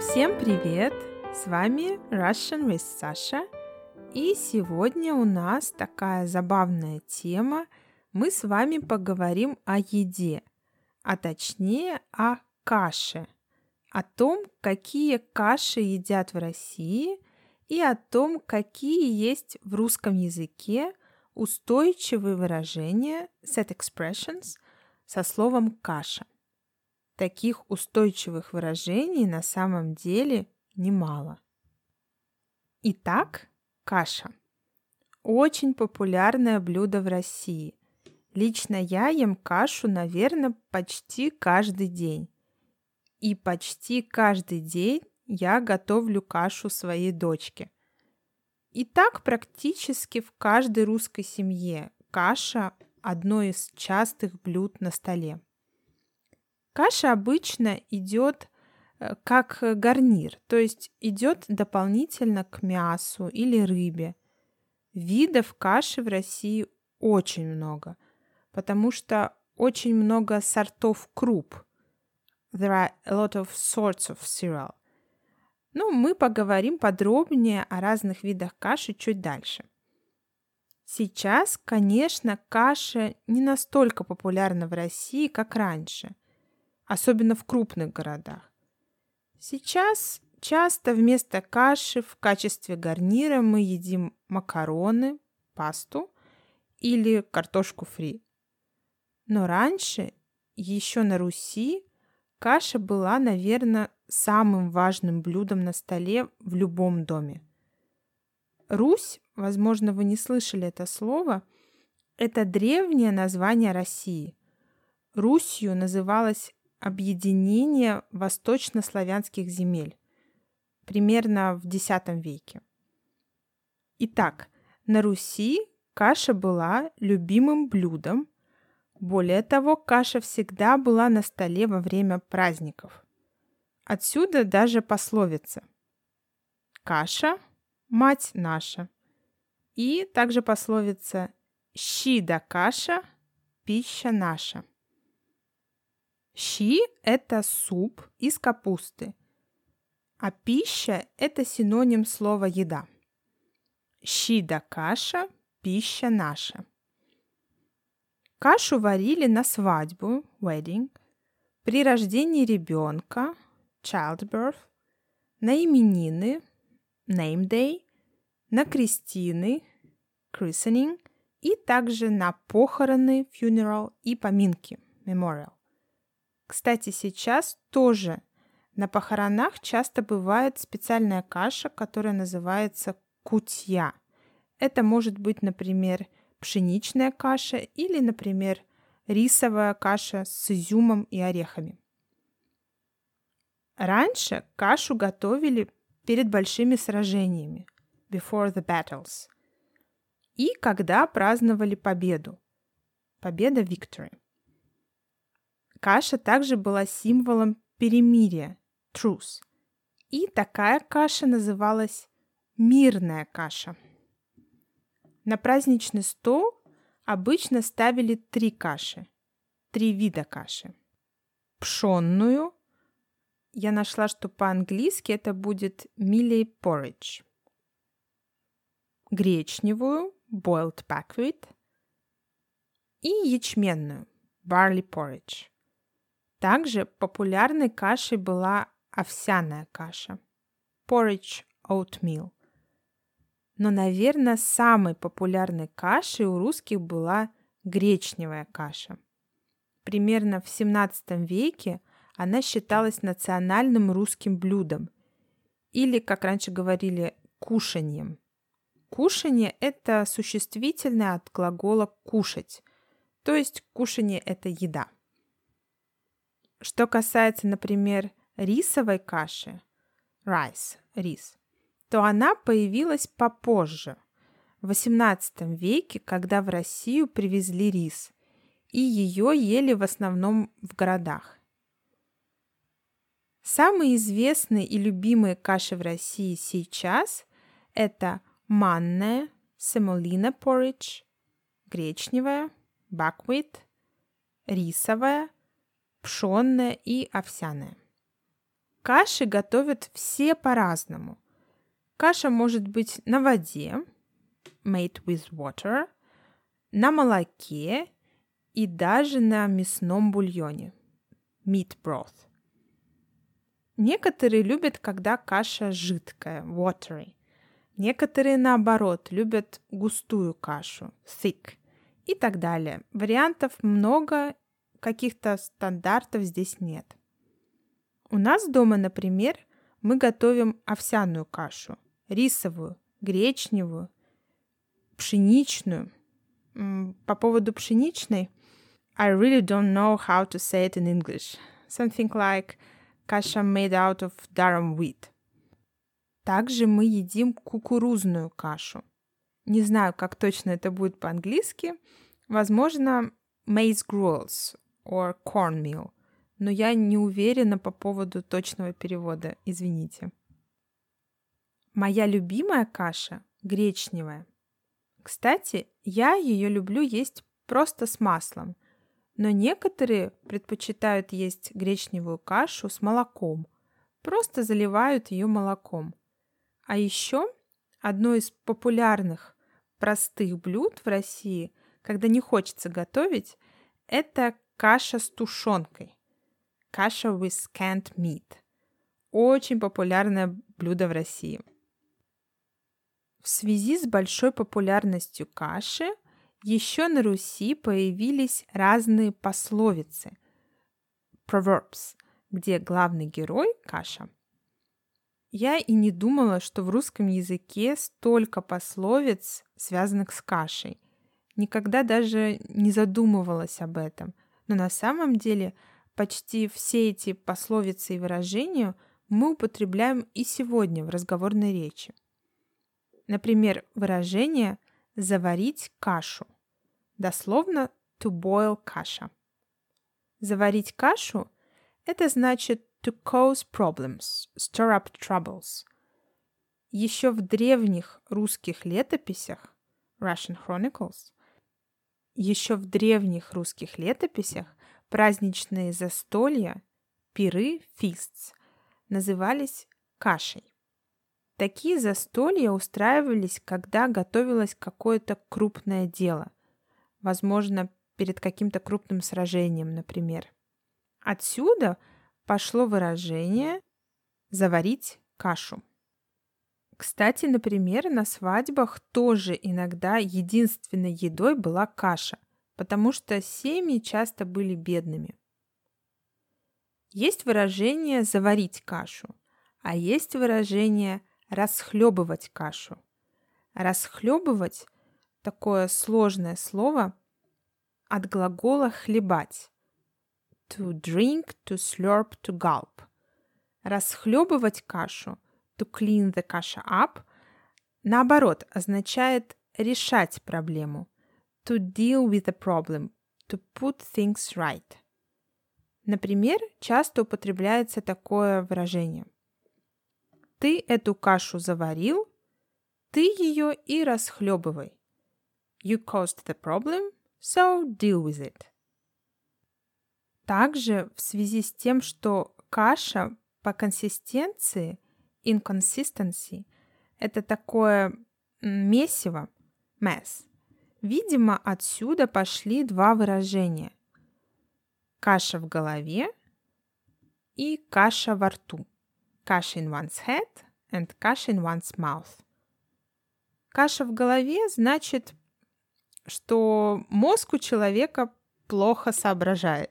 Всем привет! С вами Russian with Sasha. И сегодня у нас такая забавная тема. Мы с вами поговорим о еде, а точнее о каше, о том, какие каши едят в России и о том, какие есть в русском языке устойчивые выражения, set expressions, со словом каша – Таких устойчивых выражений на самом деле немало. Итак, каша. Очень популярное блюдо в России. Лично я ем кашу, наверное, почти каждый день. И почти каждый день я готовлю кашу своей дочке. И так практически в каждой русской семье каша – одно из частых блюд на столе. Каша обычно идет э, как гарнир, то есть идет дополнительно к мясу или рыбе. Видов каши в России очень много, потому что очень много сортов круп. There are a lot of sorts of cereal. Ну, мы поговорим подробнее о разных видах каши чуть дальше. Сейчас, конечно, каша не настолько популярна в России, как раньше – особенно в крупных городах. Сейчас часто вместо каши в качестве гарнира мы едим макароны, пасту или картошку фри. Но раньше, еще на Руси, каша была, наверное, самым важным блюдом на столе в любом доме. Русь, возможно, вы не слышали это слово, это древнее название России. Русью называлась объединение восточнославянских земель, примерно в X веке. Итак, на Руси каша была любимым блюдом. Более того, каша всегда была на столе во время праздников. Отсюда даже пословица «Каша – мать наша». И также пословица «Щи да каша – пища наша». Щи – это суп из капусты, а пища – это синоним слова «еда». Щи да каша – пища наша. Кашу варили на свадьбу – wedding, при рождении ребенка – childbirth, на именины – name day, на крестины – christening и также на похороны – funeral и поминки – memorial. Кстати, сейчас тоже на похоронах часто бывает специальная каша, которая называется кутья. Это может быть, например, пшеничная каша или, например, рисовая каша с изюмом и орехами. Раньше кашу готовили перед большими сражениями, before the battles, и когда праздновали победу, победа victory. Каша также была символом перемирия, truce. И такая каша называлась мирная каша. На праздничный стол обычно ставили три каши, три вида каши. Пшенную, я нашла, что по-английски это будет millet porridge. Гречневую, boiled buckwheat. И ячменную, barley porridge. Также популярной кашей была овсяная каша porridge oatmeal. Но, наверное, самой популярной кашей у русских была гречневая каша. Примерно в 17 веке она считалась национальным русским блюдом или, как раньше говорили, кушаньем. Кушанье – это существительное от глагола «кушать», то есть кушанье – это еда – что касается, например, рисовой каши, rice, рис, то она появилась попозже, в XVIII веке, когда в Россию привезли рис, и ее ели в основном в городах. Самые известные и любимые каши в России сейчас – это манная, семолина porridge, гречневая, buckwheat, рисовая – пшенная и овсяная. Каши готовят все по-разному. Каша может быть на воде, made with water, на молоке и даже на мясном бульоне, meat broth. Некоторые любят, когда каша жидкая, watery. Некоторые, наоборот, любят густую кашу, thick и так далее. Вариантов много, каких-то стандартов здесь нет. У нас дома, например, мы готовим овсяную кашу, рисовую, гречневую, пшеничную. По поводу пшеничной, I really don't know how to say it in English. Something like каша made out of durum wheat. Также мы едим кукурузную кашу. Не знаю, как точно это будет по-английски. Возможно, maize gruels or cornmeal. Но я не уверена по поводу точного перевода, извините. Моя любимая каша гречневая. Кстати, я ее люблю есть просто с маслом, но некоторые предпочитают есть гречневую кашу с молоком, просто заливают ее молоком. А еще одно из популярных простых блюд в России, когда не хочется готовить, это каша с тушенкой. Каша with canned meat. Очень популярное блюдо в России. В связи с большой популярностью каши еще на Руси появились разные пословицы, proverbs, где главный герой – каша – я и не думала, что в русском языке столько пословиц, связанных с кашей. Никогда даже не задумывалась об этом. Но на самом деле почти все эти пословицы и выражения мы употребляем и сегодня в разговорной речи. Например, выражение «заварить кашу». Дословно «to boil каша». Заварить кашу – это значит to cause problems, stir up troubles. Еще в древних русских летописях Russian Chronicles, еще в древних русских летописях праздничные застолья, пиры, feasts, назывались кашей. Такие застолья устраивались, когда готовилось какое-то крупное дело, возможно, перед каким-то крупным сражением, например. Отсюда – пошло выражение «заварить кашу». Кстати, например, на свадьбах тоже иногда единственной едой была каша, потому что семьи часто были бедными. Есть выражение «заварить кашу», а есть выражение «расхлебывать кашу». Расхлебывать – такое сложное слово от глагола «хлебать» to drink, to slurp, to gulp. Расхлебывать кашу, to clean the kasha up, наоборот, означает решать проблему, to deal with the problem, to put things right. Например, часто употребляется такое выражение. Ты эту кашу заварил, ты ее и расхлебывай. You caused the problem, so deal with it. Также в связи с тем, что каша по консистенции, inconsistency, это такое месиво, mess. Видимо, отсюда пошли два выражения. Каша в голове и каша во рту. Каша in one's head and каша in one's mouth. Каша в голове значит, что мозг у человека плохо соображает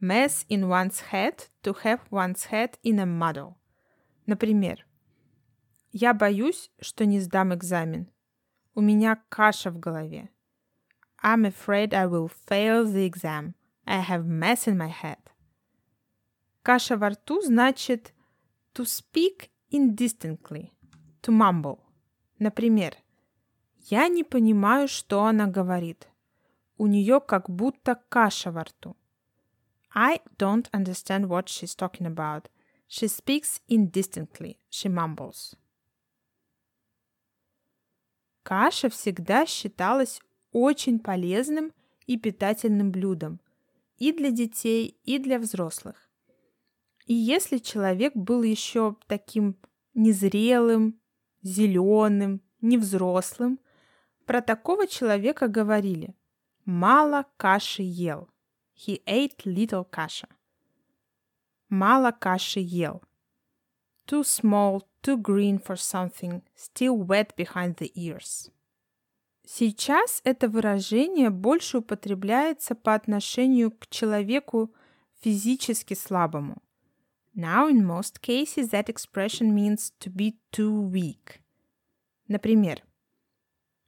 mess in one's head to have one's head in a muddle. Например, я боюсь, что не сдам экзамен. У меня каша в голове. I'm afraid I will fail the exam. I have mess in my head. Каша во рту значит to speak indistinctly, to mumble. Например, я не понимаю, что она говорит. У нее как будто каша во рту. I don't understand what she's talking about. She speaks indistinctly. She mumbles. Каша всегда считалась очень полезным и питательным блюдом и для детей, и для взрослых. И если человек был еще таким незрелым, зеленым, невзрослым, про такого человека говорили «мало каши ел». He ate little kasha. Мало каши ел. Too small, too green for something, still wet behind the ears. Сейчас это выражение больше употребляется по отношению к человеку физически слабому. Now, in most cases, that expression means to be too weak. Например,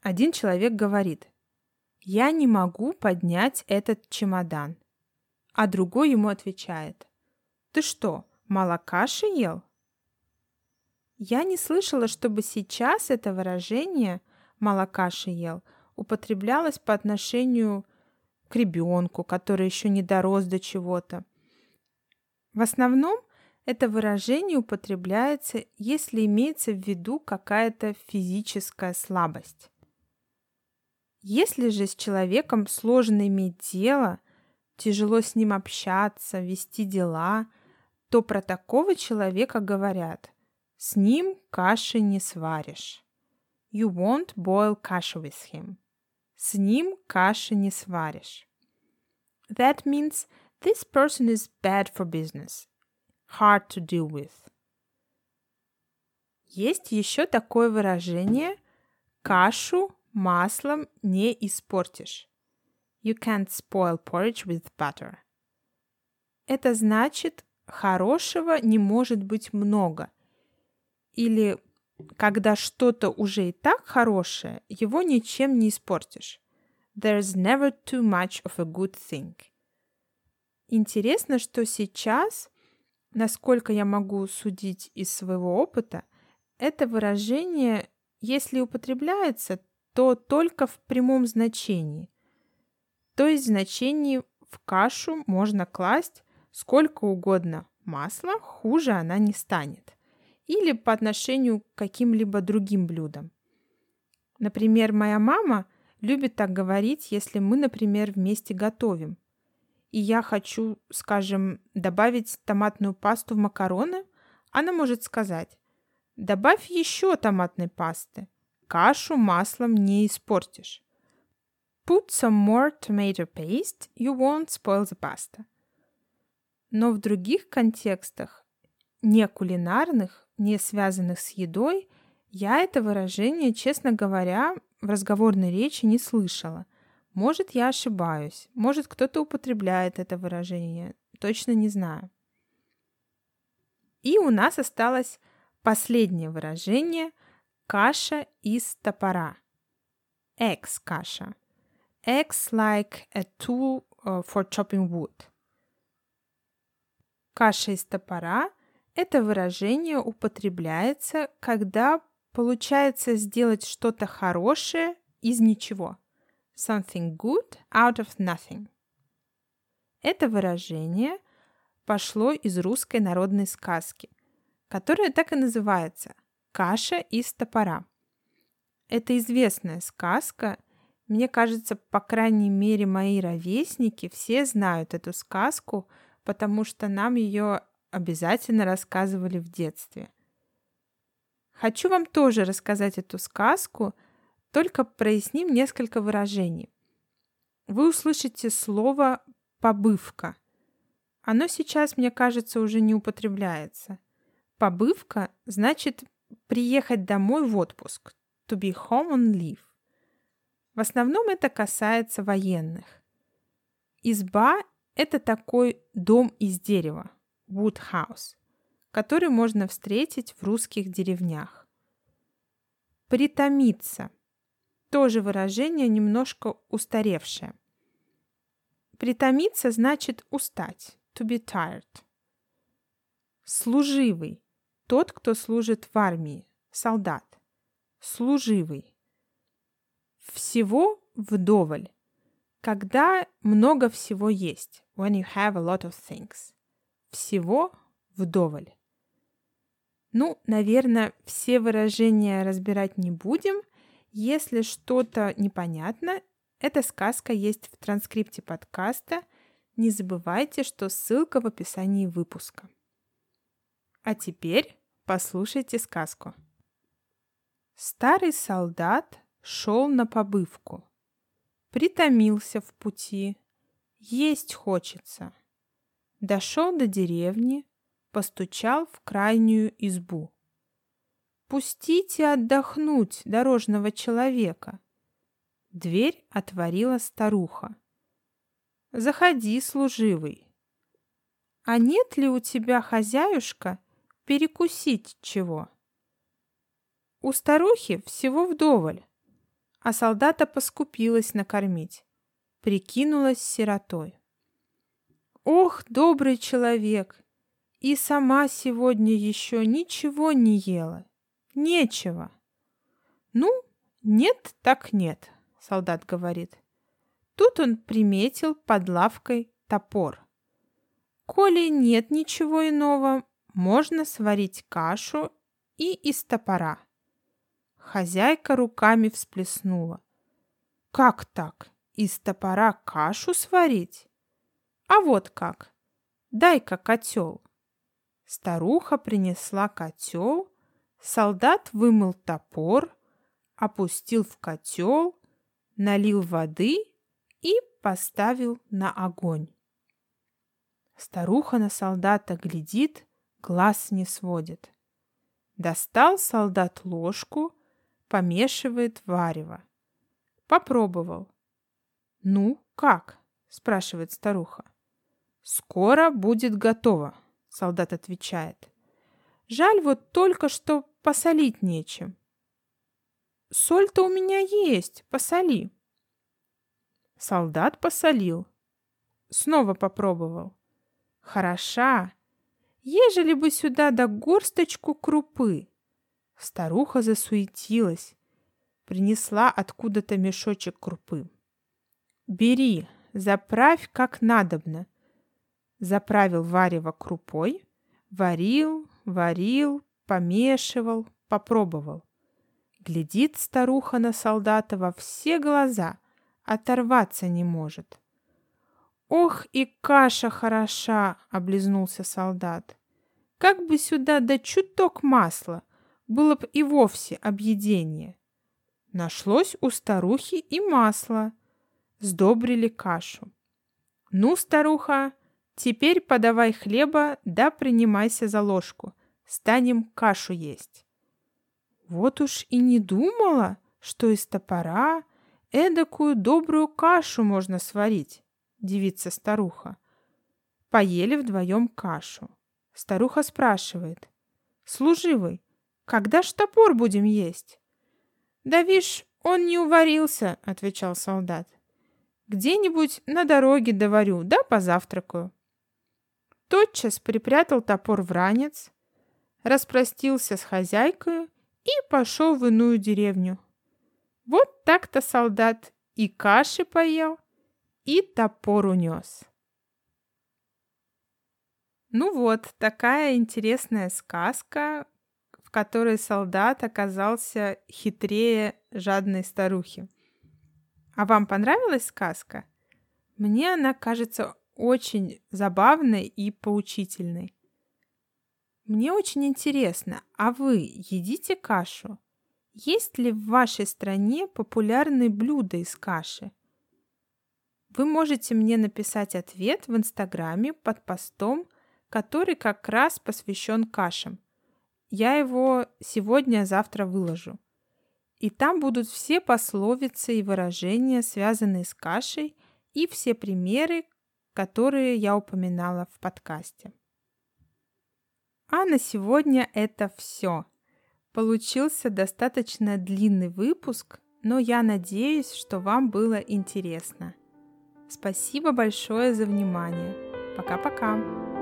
один человек говорит «Я не могу поднять этот чемодан», а другой ему отвечает «Ты что, мало каши ел?» Я не слышала, чтобы сейчас это выражение – молокаши ел, употреблялось по отношению к ребенку, который еще не дорос до чего-то. В основном это выражение употребляется, если имеется в виду какая-то физическая слабость. Если же с человеком сложно иметь дело, тяжело с ним общаться, вести дела, то про такого человека говорят «с ним каши не сваришь». You won't boil кашу with him. С ним каши не сваришь. That means this person is bad for business, hard to deal with. Есть еще такое выражение «кашу маслом не испортишь». You can't spoil porridge with butter. Это значит «хорошего не может быть много» или когда что-то уже и так хорошее, его ничем не испортишь. There's never too much of a good thing. Интересно, что сейчас, насколько я могу судить из своего опыта, это выражение, если употребляется, то только в прямом значении. То есть в значении в кашу можно класть сколько угодно масла, хуже она не станет или по отношению к каким-либо другим блюдам. Например, моя мама любит так говорить, если мы, например, вместе готовим. И я хочу, скажем, добавить томатную пасту в макароны, она может сказать, добавь еще томатной пасты, кашу маслом не испортишь. Put some more tomato paste, you won't spoil the pasta. Но в других контекстах, не кулинарных, не связанных с едой, я это выражение, честно говоря, в разговорной речи не слышала. Может, я ошибаюсь, может, кто-то употребляет это выражение, точно не знаю. И у нас осталось последнее выражение «каша из топора». Экс-каша. X like a tool uh, for chopping wood. Каша из топора – это выражение употребляется, когда получается сделать что-то хорошее из ничего. Something good out of nothing. Это выражение пошло из русской народной сказки, которая так и называется «Каша из топора». Это известная сказка. Мне кажется, по крайней мере, мои ровесники все знают эту сказку, потому что нам ее обязательно рассказывали в детстве. Хочу вам тоже рассказать эту сказку, только проясним несколько выражений. Вы услышите слово «побывка». Оно сейчас, мне кажется, уже не употребляется. Побывка значит приехать домой в отпуск. To be home on leave. В основном это касается военных. Изба – это такой дом из дерева, Woodhouse, который можно встретить в русских деревнях. Притомиться – тоже выражение немножко устаревшее. Притомиться значит устать, to be tired. Служивый – тот, кто служит в армии, солдат. Служивый. Всего вдоволь. Когда много всего есть, when you have a lot of things. Всего вдоволь. Ну, наверное, все выражения разбирать не будем. Если что-то непонятно, эта сказка есть в транскрипте подкаста. Не забывайте, что ссылка в описании выпуска. А теперь послушайте сказку. Старый солдат шел на побывку. Притомился в пути. Есть хочется. Дошел до деревни, постучал в крайнюю избу. «Пустите отдохнуть дорожного человека!» Дверь отворила старуха. «Заходи, служивый!» «А нет ли у тебя, хозяюшка, перекусить чего?» У старухи всего вдоволь, а солдата поскупилась накормить, прикинулась сиротой. Ох, добрый человек! И сама сегодня еще ничего не ела. Нечего. Ну, нет так нет, солдат говорит. Тут он приметил под лавкой топор. Коли нет ничего иного, можно сварить кашу и из топора. Хозяйка руками всплеснула. Как так? Из топора кашу сварить? А вот как. Дай-ка котел. Старуха принесла котел, солдат вымыл топор, опустил в котел, налил воды и поставил на огонь. Старуха на солдата глядит, глаз не сводит. Достал солдат ложку, помешивает варево. Попробовал. «Ну, как?» – спрашивает старуха. «Скоро будет готово», – солдат отвечает. «Жаль вот только, что посолить нечем». «Соль-то у меня есть, посоли». Солдат посолил. Снова попробовал. «Хороша, ежели бы сюда да горсточку крупы». Старуха засуетилась, принесла откуда-то мешочек крупы. «Бери, заправь как надобно». Заправил варево крупой, варил, варил, помешивал, попробовал. Глядит старуха на солдата во все глаза, оторваться не может. «Ох, и каша хороша!» — облизнулся солдат. «Как бы сюда да чуток масла, было б и вовсе объедение. Нашлось у старухи и масло. Сдобрили кашу. Ну, старуха, теперь подавай хлеба, да принимайся за ложку. Станем кашу есть. Вот уж и не думала, что из топора эдакую добрую кашу можно сварить, девица старуха. Поели вдвоем кашу. Старуха спрашивает. Служивый, когда ж топор будем есть? Да вишь, он не уварился, отвечал солдат. Где-нибудь на дороге доварю, да позавтракаю. Тотчас припрятал топор в ранец, распростился с хозяйкой и пошел в иную деревню. Вот так-то солдат и каши поел, и топор унес. Ну вот, такая интересная сказка, которой солдат оказался хитрее жадной старухи. А вам понравилась сказка? Мне она кажется очень забавной и поучительной. Мне очень интересно, а вы едите кашу? Есть ли в вашей стране популярные блюда из каши? Вы можете мне написать ответ в Инстаграме под постом, который как раз посвящен кашам – я его сегодня-завтра выложу. И там будут все пословицы и выражения, связанные с кашей, и все примеры, которые я упоминала в подкасте. А на сегодня это все. Получился достаточно длинный выпуск, но я надеюсь, что вам было интересно. Спасибо большое за внимание. Пока-пока.